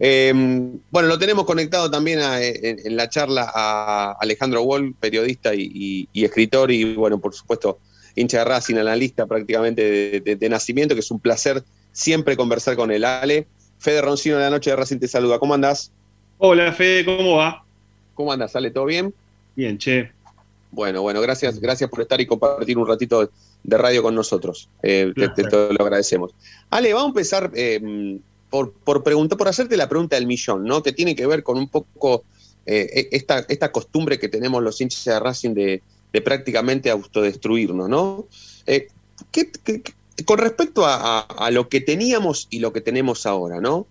Em, bueno, lo tenemos conectado también en, la charla a Alejandro Wall, periodista y, escritor, y bueno, por supuesto, hincha de Racing, analista prácticamente de, nacimiento, que es un placer siempre conversar con él. Ale, Fede Roncino de la Noche de Racing te saluda. ¿Cómo andás? Hola, Fede, ¿cómo va? ¿Cómo andas? ¿Sale todo bien? Bien, che. Bueno, bueno, gracias, gracias por estar y compartir un ratito de radio con nosotros. Eh, te, lo agradecemos. Ale, vamos a empezar eh, por, por, preguntar, por hacerte la pregunta del millón, ¿no? Que tiene que ver con un poco eh, e, esta, esta costumbre que tenemos los hinchas de Racing de, prácticamente autodestruirnos, ¿no? con respecto a, lo que teníamos y lo que tenemos ahora, ¿no?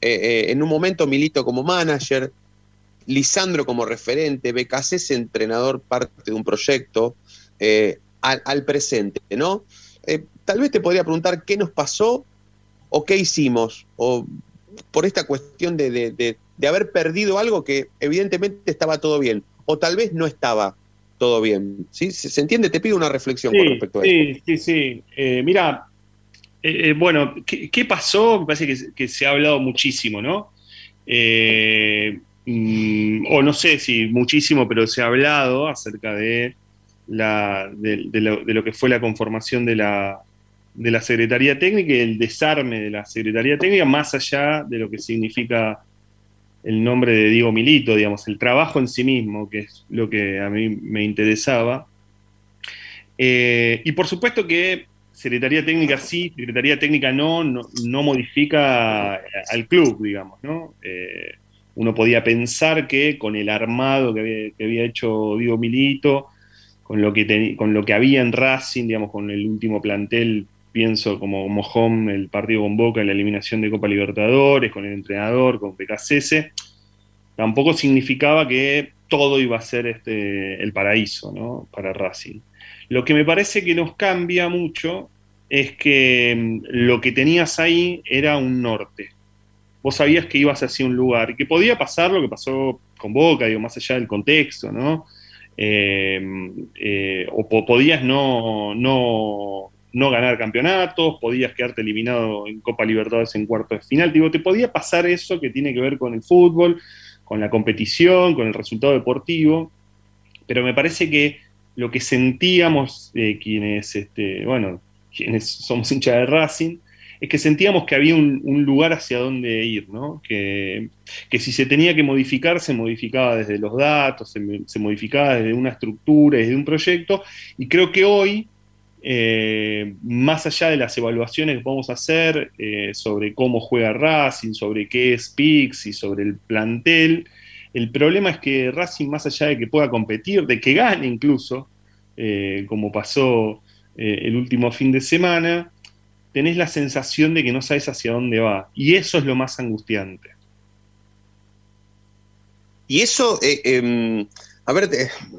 en un momento Milito como manager, Lisandro como referente, BKC entrenador parte de un proyecto, eh, al, presente, ¿no? Eh, tal vez te podría preguntar qué nos pasó o qué hicimos, o por esta cuestión de, haber perdido algo que evidentemente estaba todo bien, o tal vez no estaba todo bien. ¿sí? ¿Se, entiende? Te pido una reflexión con respecto a sí, Sí, sí, sí. Eh, mira, bueno, ¿qué, pasó? Me parece que, se ha hablado muchísimo, ¿no? Mm, o no sé si muchísimo, pero se ha hablado acerca de, la, de, lo, que fue la conformación de la, de la Secretaría Técnica y el desarme de la Secretaría Técnica, más allá de lo que significa el nombre de Diego Milito, digamos, el trabajo en sí mismo, que es lo que a mí me interesaba. Eh, y por supuesto que Secretaría Técnica sí, Secretaría Técnica no, no, modifica al club, digamos, ¿no? Eh, uno podía pensar que con el armado que había, hecho Diego Milito, con lo, que con lo que había en Racing, digamos, con el último plantel, pienso como, como el partido con Boca la eliminación de Copa Libertadores, con el entrenador, con PKCS, tampoco significaba que todo iba a ser este, el paraíso ¿no? para Racing. Lo que me parece que nos cambia mucho es que mm, lo que tenías ahí era un norte vos sabías que ibas hacia un lugar que podía pasar lo que pasó con Boca, digo, más allá del contexto, ¿no? Eh, eh, o podías no, no, no, ganar campeonatos, podías quedarte eliminado en Copa Libertadores en cuarto de final, digo, te podía pasar eso que tiene que ver con el fútbol, con la competición, con el resultado deportivo, pero me parece que lo que sentíamos eh, quienes, este, bueno, quienes somos hinchas de Racing, es que sentíamos que había un, lugar hacia donde ir, ¿no? que, si se tenía que modificar, se modificaba desde los datos, se, modificaba desde una estructura, desde un proyecto, y creo que hoy, eh, más allá de las evaluaciones que a hacer eh, sobre cómo juega Racing, sobre qué es PIX y sobre el plantel, el problema es que Racing, más allá de que pueda competir, de que gane incluso, eh, como pasó el último fin de semana, tenés la sensación de que no sabes hacia dónde va. Y eso es lo más angustiante. Y eso, em, a ver,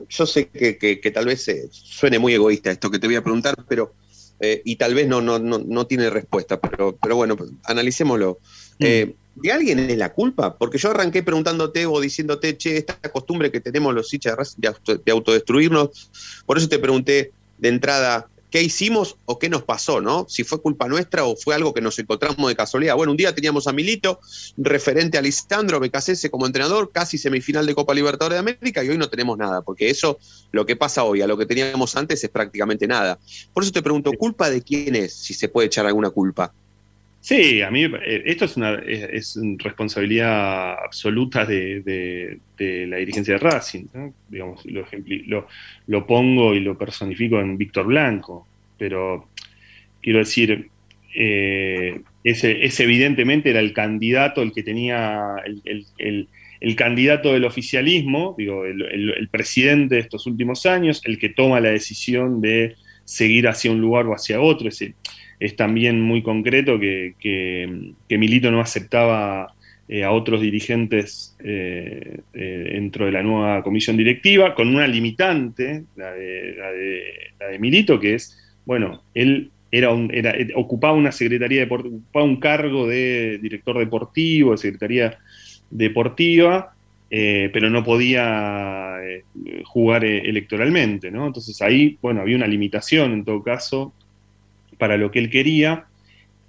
yo sé que, tal vez eh, suene muy egoísta esto que te voy a preguntar, pero, eh, y tal vez no, no, no, tiene respuesta, pero, pero bueno, analicémoslo. Mm. ¿De alguien es la culpa? Porque yo arranqué preguntándote o diciéndote, che, esta costumbre que tenemos los hinchas de, de autodestruirnos, por eso te pregunté de entrada, qué hicimos o qué nos pasó, ¿no? Si fue culpa nuestra o fue algo que nos encontramos de casualidad. Bueno, un día teníamos a Milito, referente a Lisandro Becasese como entrenador, casi semifinal de Copa Libertadores de América, y hoy no tenemos nada, porque eso, lo que pasa hoy a lo que teníamos antes es prácticamente nada. Por eso te pregunto, ¿culpa de quién es, si se puede echar alguna culpa? Sí, a mí eh, esto es una es, responsabilidad absoluta de, la dirigencia de Racing. Digamos, lo, lo, lo, pongo y lo personifico en Víctor Blanco, pero quiero decir, eh, ese, evidentemente era el candidato, el que tenía el, candidato del oficialismo, digo, el, presidente de estos últimos años, el que toma la decisión de seguir hacia un lugar o hacia otro. Ese, es también muy concreto que, Milito no aceptaba eh, a otros dirigentes eh, eh, dentro de la nueva comisión directiva, con una limitante, la de, Milito, que es, bueno, él era un, era, ocupaba una secretaría ocupaba un cargo de director deportivo, de secretaría deportiva, pero no podía jugar electoralmente, ¿no? Entonces ahí, bueno, había una limitación en todo caso para lo que él quería.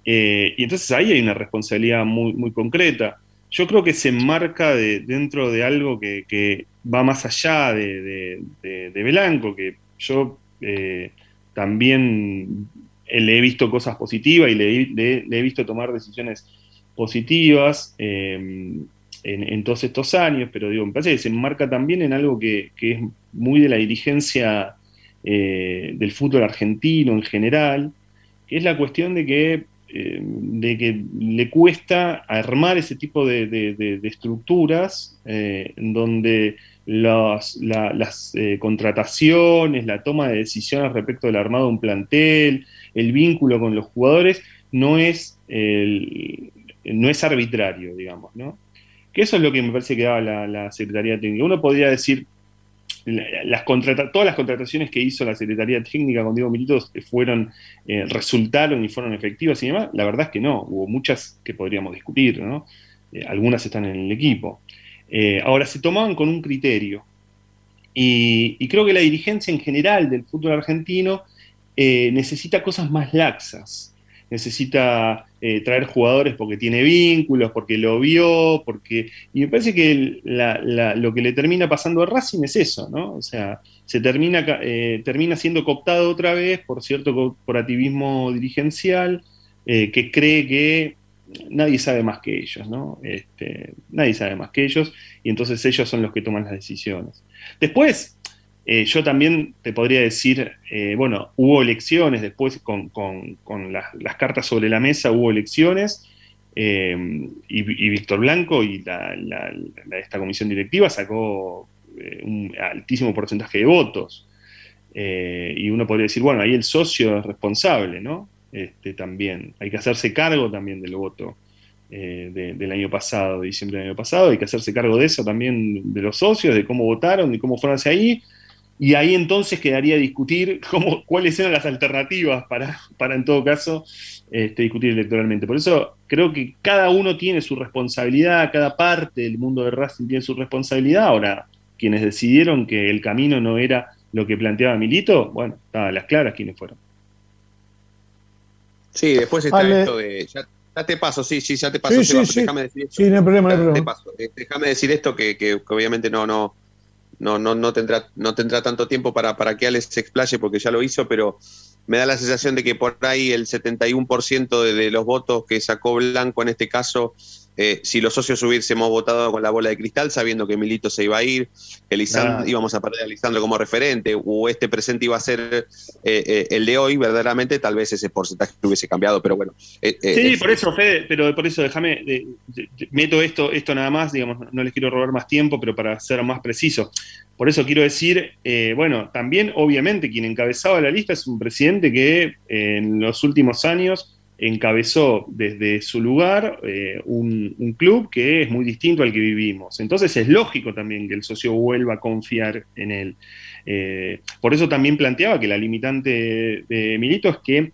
Eh, y entonces ahí hay una responsabilidad muy, muy concreta. yo creo que se enmarca dentro de algo que, va más allá de, de, Belanco, que yo eh, también le he visto cosas positivas y le, he visto tomar decisiones positivas eh, en, todos estos años, pero digo, me parece que se enmarca también en algo que, es muy de la dirigencia eh, del fútbol argentino en general, que es la cuestión de que eh, de que le cuesta armar ese tipo de, estructuras eh, donde las eh, contrataciones, la toma de decisiones respecto del armado de un plantel, el vínculo con los jugadores, no es, no es arbitrario, digamos, ¿no? Que eso es lo que me parece que daba la, la Secretaría Técnica. Uno podría decir, las todas las contrataciones que hizo la Secretaría Técnica con Diego Milito fueron, eh, resultaron y fueron efectivas y demás, la verdad es que no, hubo muchas que podríamos discutir, ¿no? Eh, algunas están en el equipo. Eh, ahora, se tomaban con un criterio, y, creo que la dirigencia en general del fútbol argentino necesita cosas más laxas, necesita eh, traer jugadores porque tiene vínculos, porque lo vio, porque... Y me parece que lo que le termina pasando a Racing es eso, ¿no? O sea, se termina, eh, termina siendo cooptado otra vez por cierto corporativismo dirigencial eh, que cree que nadie sabe más que ellos, ¿no? Este, nadie sabe más que ellos y entonces ellos son los que toman las decisiones. Después, eh, yo también te podría decir, eh, bueno, hubo elecciones después con, las, cartas sobre la mesa, hubo elecciones, eh, y, Víctor Blanco y esta comisión directiva sacó un altísimo porcentaje de votos. y uno podría decir, bueno, ahí el socio es responsable, ¿no? Este, también, hay que hacerse cargo también del voto. del año pasado, de diciembre del año pasado, hay que hacerse cargo de eso también, de los socios, de cómo votaron, de cómo fueron hacia ahí, y ahí entonces quedaría discutir cómo, cuáles eran las alternativas para, para en todo caso, este, discutir electoralmente. Por eso creo que cada uno tiene su responsabilidad, cada parte del mundo de Racing tiene su responsabilidad. Ahora, quienes decidieron que el camino no era lo que planteaba Milito, bueno, estaban las claras quiénes fueron. Sí, después está esto de. Ya, te paso, sí, sí, ya te paso. Sí, sí, déjame decir esto. Sí, no hay problema, no hay problema. Eh, déjame decir esto que, que obviamente no, no, no, no, no, tendrá, no tendrá tanto tiempo para, para que Alex se explaye porque ya lo hizo, pero me da la sensación de que por ahí el 71% de, de los votos que sacó Blanco en este caso eh, si los socios hubiésemos votado con la bola de cristal, sabiendo que Milito se iba a ir, que íbamos a perder a Lisandro como referente, o este presente iba a ser eh, eh, el de hoy, verdaderamente, tal vez ese porcentaje hubiese cambiado, pero bueno. sí, por eso, Fede, pero por eso déjame, meto esto, esto nada más, digamos, no les quiero robar más tiempo, pero para ser más preciso. Por eso quiero decir, bueno, también obviamente quien encabezaba la lista es un presidente que en los últimos años encabezó desde su lugar eh, un, club que es muy distinto al que vivimos. Entonces es lógico también que el socio vuelva a confiar en él. Eh, por eso también planteaba que la limitante de, Milito es que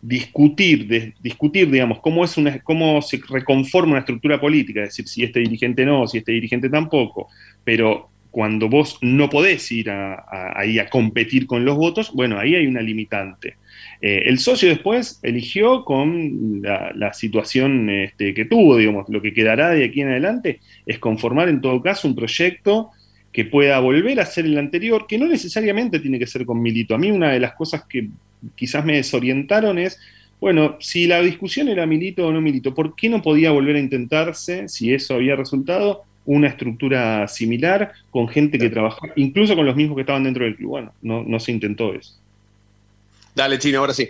discutir, discutir, digamos, cómo, es cómo se reconforma una estructura política, es decir, si este dirigente no, si este dirigente tampoco, pero cuando vos no podés ir ahí a competir con los votos, bueno, ahí hay una limitante. Eh, el socio después eligió con la, situación este, que tuvo, digamos, lo que quedará de aquí en adelante es conformar en todo caso un proyecto que pueda volver a ser el anterior, que no necesariamente tiene que ser con Milito. A mí una de las cosas que quizás me desorientaron es, bueno, si la discusión era Milito o no Milito, ¿por qué no podía volver a intentarse, si eso había resultado, una estructura similar con gente que trabajaba, incluso con los mismos que estaban dentro del club? Bueno, no, no se intentó eso. Dale, Chino, ahora sí.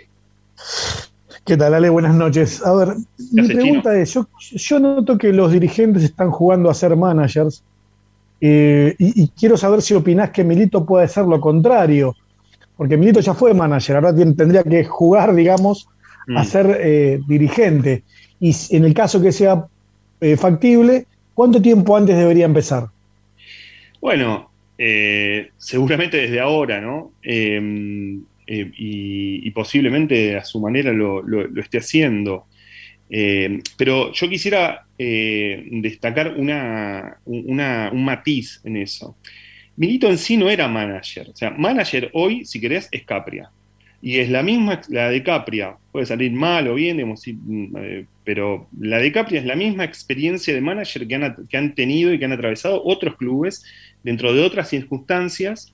¿Qué tal, Ale? Buenas noches. A ver, mi pregunta es, yo, noto que los dirigentes están jugando a ser managers eh, y, quiero saber si opinás que Milito puede ser lo contrario, porque Milito ya fue manager, ahora tendría que jugar, digamos, a mm. ser eh, dirigente. Y en el caso que sea eh, factible, ¿cuánto tiempo antes debería empezar? Bueno, seguramente desde ahora, ¿no? Eh, y, posiblemente a su manera lo, esté haciendo. Eh, pero yo quisiera eh, destacar una, un matiz en eso. Milito en sí no era manager. O sea, manager hoy, si querés, es Capria. Y es la misma, la de Capria, puede salir mal o bien, mm, eh, pero la de Capria es la misma experiencia de manager que han, que han tenido y que han atravesado otros clubes dentro de otras circunstancias,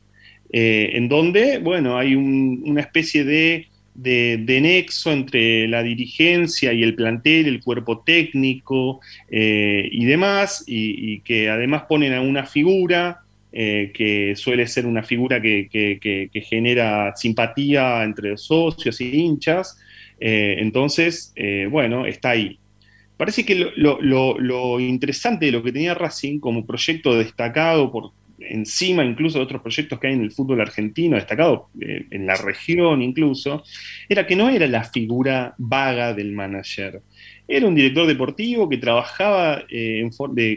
eh, en donde, bueno, hay una especie de, de, nexo entre la dirigencia y el plantel, el cuerpo técnico eh, y demás, y, que además ponen a una figura eh, que suele ser una figura que, genera simpatía entre socios y hinchas. Eh, entonces, eh, bueno, está ahí. Parece que lo, interesante de lo que tenía Racing como proyecto destacado por encima incluso de otros proyectos que hay en el fútbol argentino, destacado en la región incluso, era que no era la figura vaga del manager. Era un director deportivo que trabajaba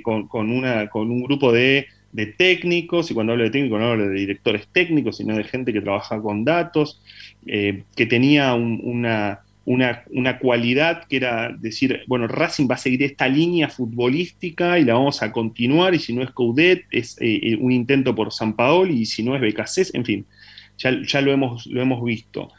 con, una, con un grupo de de técnicos, y cuando hablo de técnicos no hablo de directores técnicos, sino de gente que trabaja con datos, eh, que tenía una, una, cualidad que era decir, bueno, Racing va a seguir esta línea futbolística y la vamos a continuar, y si no es Coudet, es eh, eh, un intento por San Paolo, y si no es Becasés, en fin, ya, ya lo, hemos, lo hemos visto.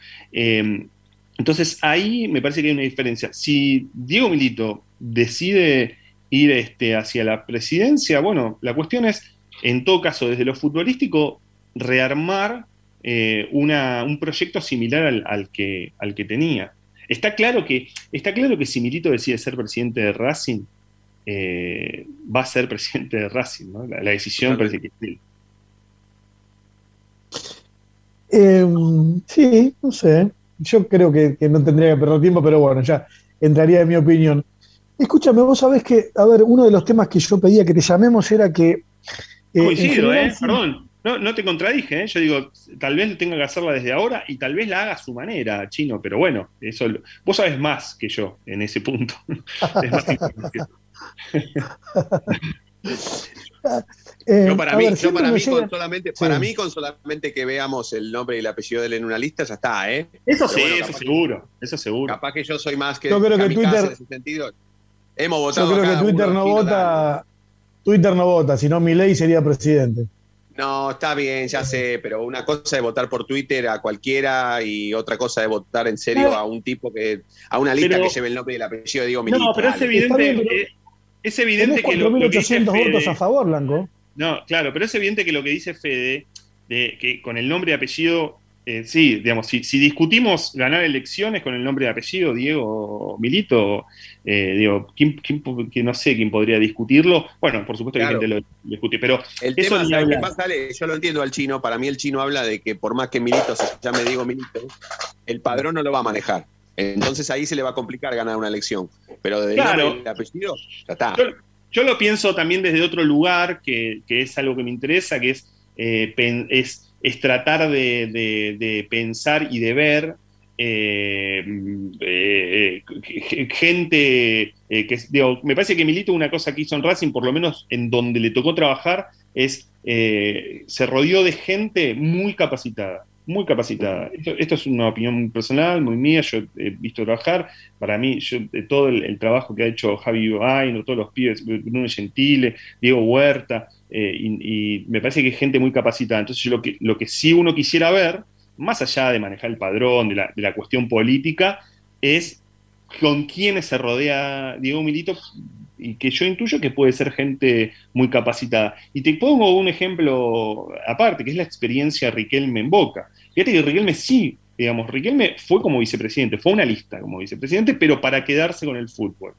entonces ahí me parece que hay una diferencia. Si Diego Milito decide ir este, hacia la presidencia, bueno, la cuestión es en todo caso, desde lo futbolístico, rearmar eh, un proyecto similar al, que, al que tenía. Está claro que, está claro que si Milito decide ser presidente de Racing, eh, va a ser presidente de Racing, ¿no? La, decisión parece que em, sí, no sé. Yo creo que, que, no tendría que perder tiempo, pero bueno, ya entraría en mi opinión. Escúchame, vos sabés que, a ver, uno de los temas que yo pedía que te llamemos era que eh, Coincido, ¿eh? Perdón. No, te contradije, ¿eh? yo digo, tal vez tenga que hacerla desde ahora y tal vez la haga a su manera, chino, pero bueno, eso vos sabes más que yo en ese punto. es más eh, yo para mí, yo para mí con solamente, para mí con solamente que veamos el nombre y el apellido de él en una lista ya está, ¿eh? Eso sí, eso seguro, eso seguro. Capaz que yo soy más que yo creo que Twitter, en ese sentido. Hemos votado. Yo creo que Twitter no vota. Twitter no vota, si no ley sería presidente. No, está bien, ya sé, pero una cosa es votar por Twitter a cualquiera y otra cosa es votar en serio a un tipo que, a una lista que lleve el nombre y el apellido de Diego Milito. No, pero es evidente, es evidente que lo, que dice votos a favor, Blanco. No, claro, pero es evidente que lo que dice Fede, de que con el nombre y apellido eh, sí, digamos, si, discutimos ganar elecciones con el nombre y apellido, Diego Milito, eh, digo, ¿quién, que no sé quién podría discutirlo? Bueno, por supuesto que gente lo discute, pero el tema, yo lo entiendo al chino, para mí el chino habla de que por más que Milito se llame Diego Milito, el padrón no lo va a manejar. Entonces ahí se le va a complicar ganar una elección. Pero desde el apellido, ya está. Yo, lo pienso también desde otro lugar, que, es algo que me interesa, que es, eh, es es tratar de, pensar y de ver eh, eh, gente eh, que, digo, me parece que Milito una cosa que hizo en Racing, por lo menos en donde le tocó trabajar, es se rodeó de gente muy capacitada, muy capacitada. Esto, es una opinión personal, muy mía, yo he visto trabajar, para mí, todo el, trabajo que ha hecho Javi Bain, todos los pibes, Bruno Gentile, Diego Huerta, eh, y, me parece que hay gente muy capacitada. Entonces, lo que, lo que sí uno quisiera ver, más allá de manejar el padrón, de la, cuestión política, es con quiénes se rodea Diego Milito y que yo intuyo que puede ser gente muy capacitada. Y te pongo un ejemplo aparte, que es la experiencia de Riquelme en Boca. Fíjate que Riquelme sí digamos, Riquelme fue como vicepresidente, fue una lista como vicepresidente, pero para quedarse con el fútbol,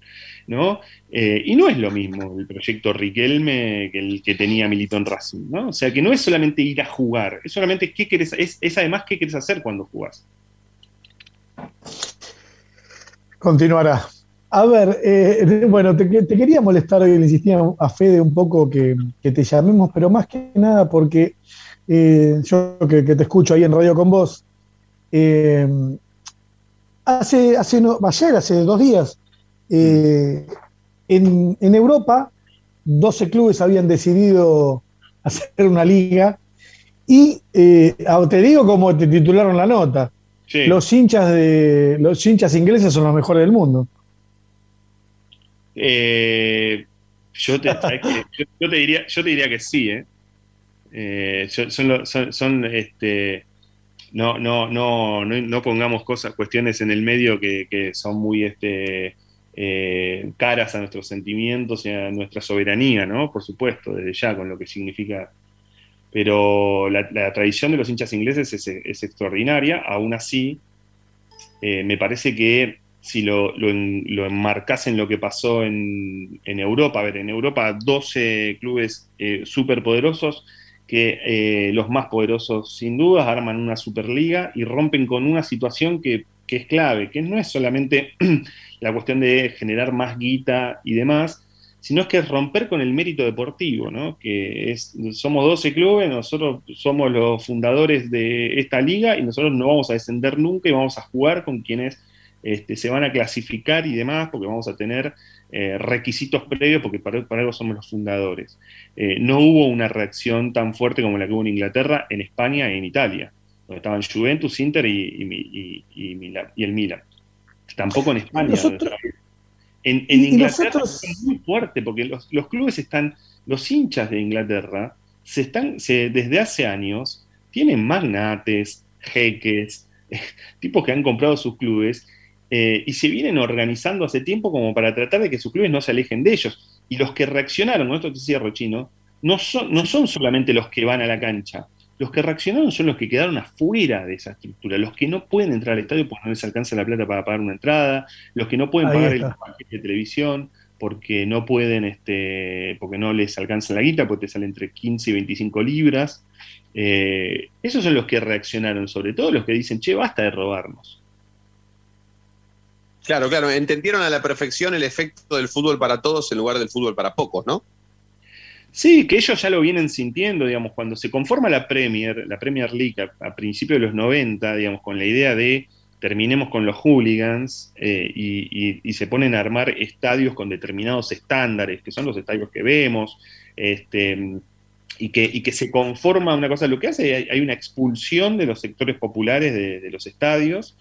¿no? Eh, y no es lo mismo el proyecto Riquelme que el que tenía Milito en Racing, ¿no? O sea, que no es solamente ir a jugar, es solamente qué querés, es, es además qué querés hacer cuando jugás. Continuará. A ver, eh, bueno, te, quería molestar hoy, le insistía a Fede un poco que, te llamemos, pero más que nada porque eh, yo que, te escucho ahí en radio con vos, eh, hace, hace ayer, hace dos días, eh, en, Europa, 12 clubes habían decidido hacer una liga y eh, te digo como te titularon la nota. Los hinchas de los hinchas ingleses son los mejores del mundo. yo, te, diría, yo te diría que sí, son, son, son este, no, no, no, no, pongamos cosas, cuestiones en el medio que, son muy este, eh, caras a nuestros sentimientos y a nuestra soberanía, ¿no? Por supuesto, desde ya, con lo que significa. Pero la, tradición de los hinchas ingleses es, extraordinaria, aún así, eh, me parece que si lo, lo, enmarcas en lo que pasó en, Europa, a ver, en Europa 12 clubes eh, superpoderosos que eh, los más poderosos sin dudas arman una superliga y rompen con una situación que, es clave, que no es solamente la cuestión de generar más guita y demás, sino es que es romper con el mérito deportivo, ¿no? que es, somos 12 clubes, nosotros somos los fundadores de esta liga y nosotros no vamos a descender nunca y vamos a jugar con quienes este, se van a clasificar y demás, porque vamos a tener eh, requisitos previos, porque para, algo somos los fundadores. Eh, no hubo una reacción tan fuerte como la que hubo en Inglaterra, en España y en Italia, donde estaban Juventus, Inter y, el Milan. Tampoco en España. en, Inglaterra es muy fuerte, porque los, clubes están, los hinchas de Inglaterra, se están, desde hace años, tienen magnates, jeques, tipos que han comprado sus clubes eh, y se vienen organizando hace tiempo como para tratar de que sus clubes no se alejen de ellos. Y los que reaccionaron, esto te decía Rochino, no son, no son solamente los que van a la cancha. Los que reaccionaron son los que quedaron afuera de esa estructura, los que no pueden entrar al estadio porque no les alcanza la plata para pagar una entrada, los que no pueden pagar el paquete de televisión porque no pueden, este, porque no les alcanza la guita, porque te sale entre 15 y 25 libras. Eh, esos son los que reaccionaron, sobre todo los que dicen, che, basta de robarnos. Claro, claro, entendieron a la perfección el efecto del fútbol para todos en lugar del fútbol para pocos, ¿no? Sí, que ellos ya lo vienen sintiendo, digamos, cuando se conforma la Premier, la Premier League a, principios de los 90, digamos, con la idea de terminemos con los hooligans eh, y, se ponen a armar estadios con determinados estándares, que son los estadios que vemos, este, y, que, se conforma una cosa, lo que hace, hay, hay una expulsión de los sectores populares de los estadios,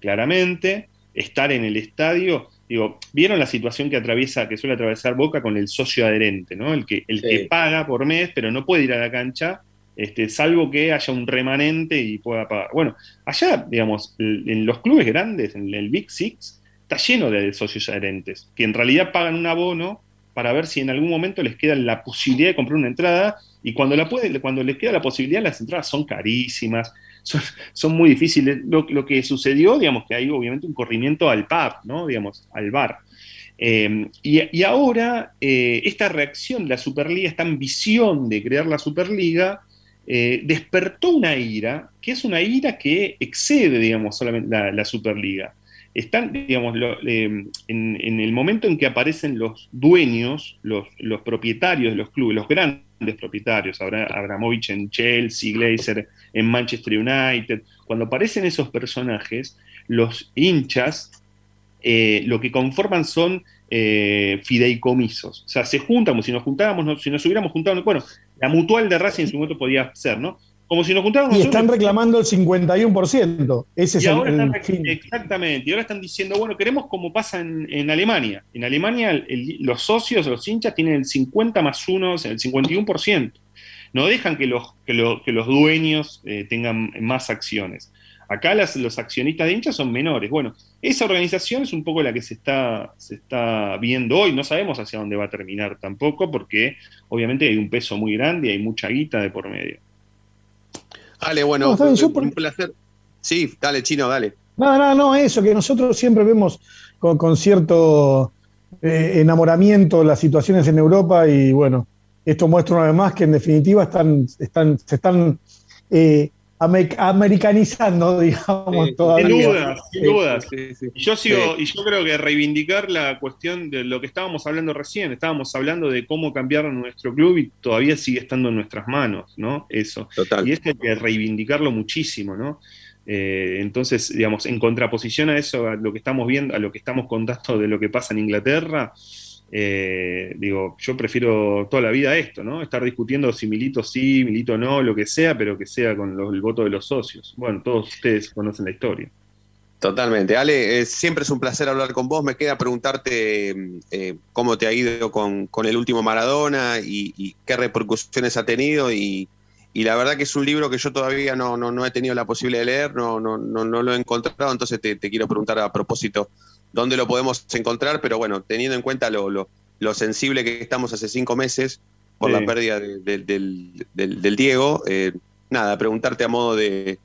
claramente, estar en el estadio, digo, ¿vieron la situación que atraviesa, que suele atravesar Boca con el socio adherente, ¿no? El que, el que paga por mes, pero no puede ir a la cancha, este, salvo que haya un remanente y pueda pagar. Bueno, allá, digamos, en los clubes grandes, en el Big Six, está lleno de socios adherentes, que en realidad pagan un abono para ver si en algún momento les queda la posibilidad de comprar una entrada, y cuando, la puede, cuando les queda la posibilidad, las entradas son carísimas, son, muy difíciles. Lo, que sucedió, digamos, que hay obviamente un corrimiento al pub, ¿no? Digamos, al bar. Eh, y, ahora eh, esta reacción de la Superliga, esta ambición de crear la Superliga, eh, despertó una ira, que es una ira que excede, digamos, solamente la, Superliga. Están, digamos, en, el momento en que aparecen los dueños, los, los propietarios de los clubes, los grandes propietarios, Abramovich en Chelsea, Glazer en Manchester United, cuando aparecen esos personajes, los hinchas eh, lo que conforman son eh, fideicomisos. O sea, se juntan, como si nos juntábamos, si nos hubiéramos juntado, bueno, la mutual de Racing en su momento podía ser, ¿no? Como si nos juntáramos. Y están reclamando el 51%. Ese es el, Exactamente. Y ahora están diciendo, bueno, queremos como pasa en, Alemania. En Alemania los socios, los hinchas tienen el 50 más 1, el 51%. No dejan que los, que, los dueños eh, tengan más acciones. Acá los accionistas de hinchas son menores. Bueno, esa organización es un poco la que se está, se está viendo hoy. No sabemos hacia dónde va a terminar tampoco, porque obviamente hay un peso muy grande y hay mucha guita de por medio. Dale, bueno, un placer. Sí, dale, chino, dale. No, no, no, eso, que nosotros siempre vemos con, cierto eh, enamoramiento las situaciones en Europa y bueno, esto muestra una vez más que en definitiva están, están, se están eh, americanizando, digamos, todavía. Sin dudas, sin dudas. y yo sigo, y yo creo que reivindicar la cuestión de lo que estábamos hablando recién, estábamos hablando de cómo cambiar nuestro club y todavía sigue estando en nuestras manos, ¿no? Eso. Y es que hay que reivindicarlo muchísimo, ¿no? Eh, entonces, digamos, en contraposición a eso, a lo que estamos viendo, a lo que estamos contando de lo que pasa en Inglaterra, eh, digo, yo prefiero toda la vida esto, ¿no? Estar discutiendo si Milito sí, Milito no, lo que sea, pero que sea con el voto de los socios. Bueno, todos ustedes conocen la historia. Totalmente. Ale, eh, siempre es un placer hablar con vos. Me queda preguntarte eh, cómo te ha ido con, el último Maradona y, qué repercusiones ha tenido y, la verdad que es un libro que yo todavía no, no, he tenido la posibilidad de leer, no, no, no, no lo he encontrado, entonces te, quiero preguntar a propósito dónde lo podemos encontrar, pero bueno, teniendo en cuenta lo, lo, sensible que estamos hace cinco meses por la pérdida del, del, Diego, eh, nada, preguntarte a modo de,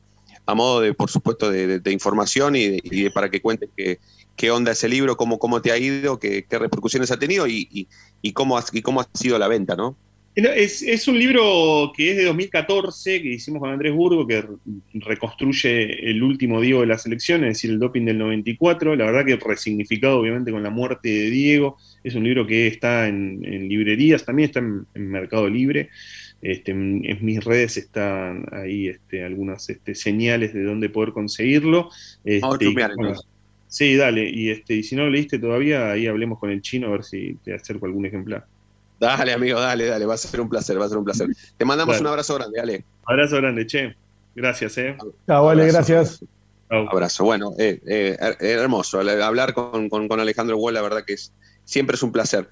a modo de, por supuesto, de, información y, de, para que cuentes qué, qué onda ese libro, cómo, cómo te ha ido, qué, qué repercusiones ha tenido y, y, cómo ha, y cómo ha sido la venta, ¿no? Es, un libro que es de 2014, que hicimos con Andrés Burgo, que reconstruye el último Diego de la selección, es decir, el doping del 94. La verdad que resignificado, obviamente, con la muerte de Diego. Es un libro que está en, librerías, también está en, Mercado Libre. Este, en, mis redes están ahí este, algunas este, señales de dónde poder conseguirlo. Este, sí, dale. Y, este, y si no lo leíste todavía, ahí hablemos con el chino a ver si te acerco algún ejemplar. Dale, amigo, dale, dale, va a ser un placer, va a ser un placer. Te mandamos un abrazo grande, dale. Abrazo grande, che. Gracias, eh. Chao, vale, gracias. Abrazo. Bueno, eh, eh, hermoso. Hablar con, Alejandro Wall, la verdad que es, siempre es un placer.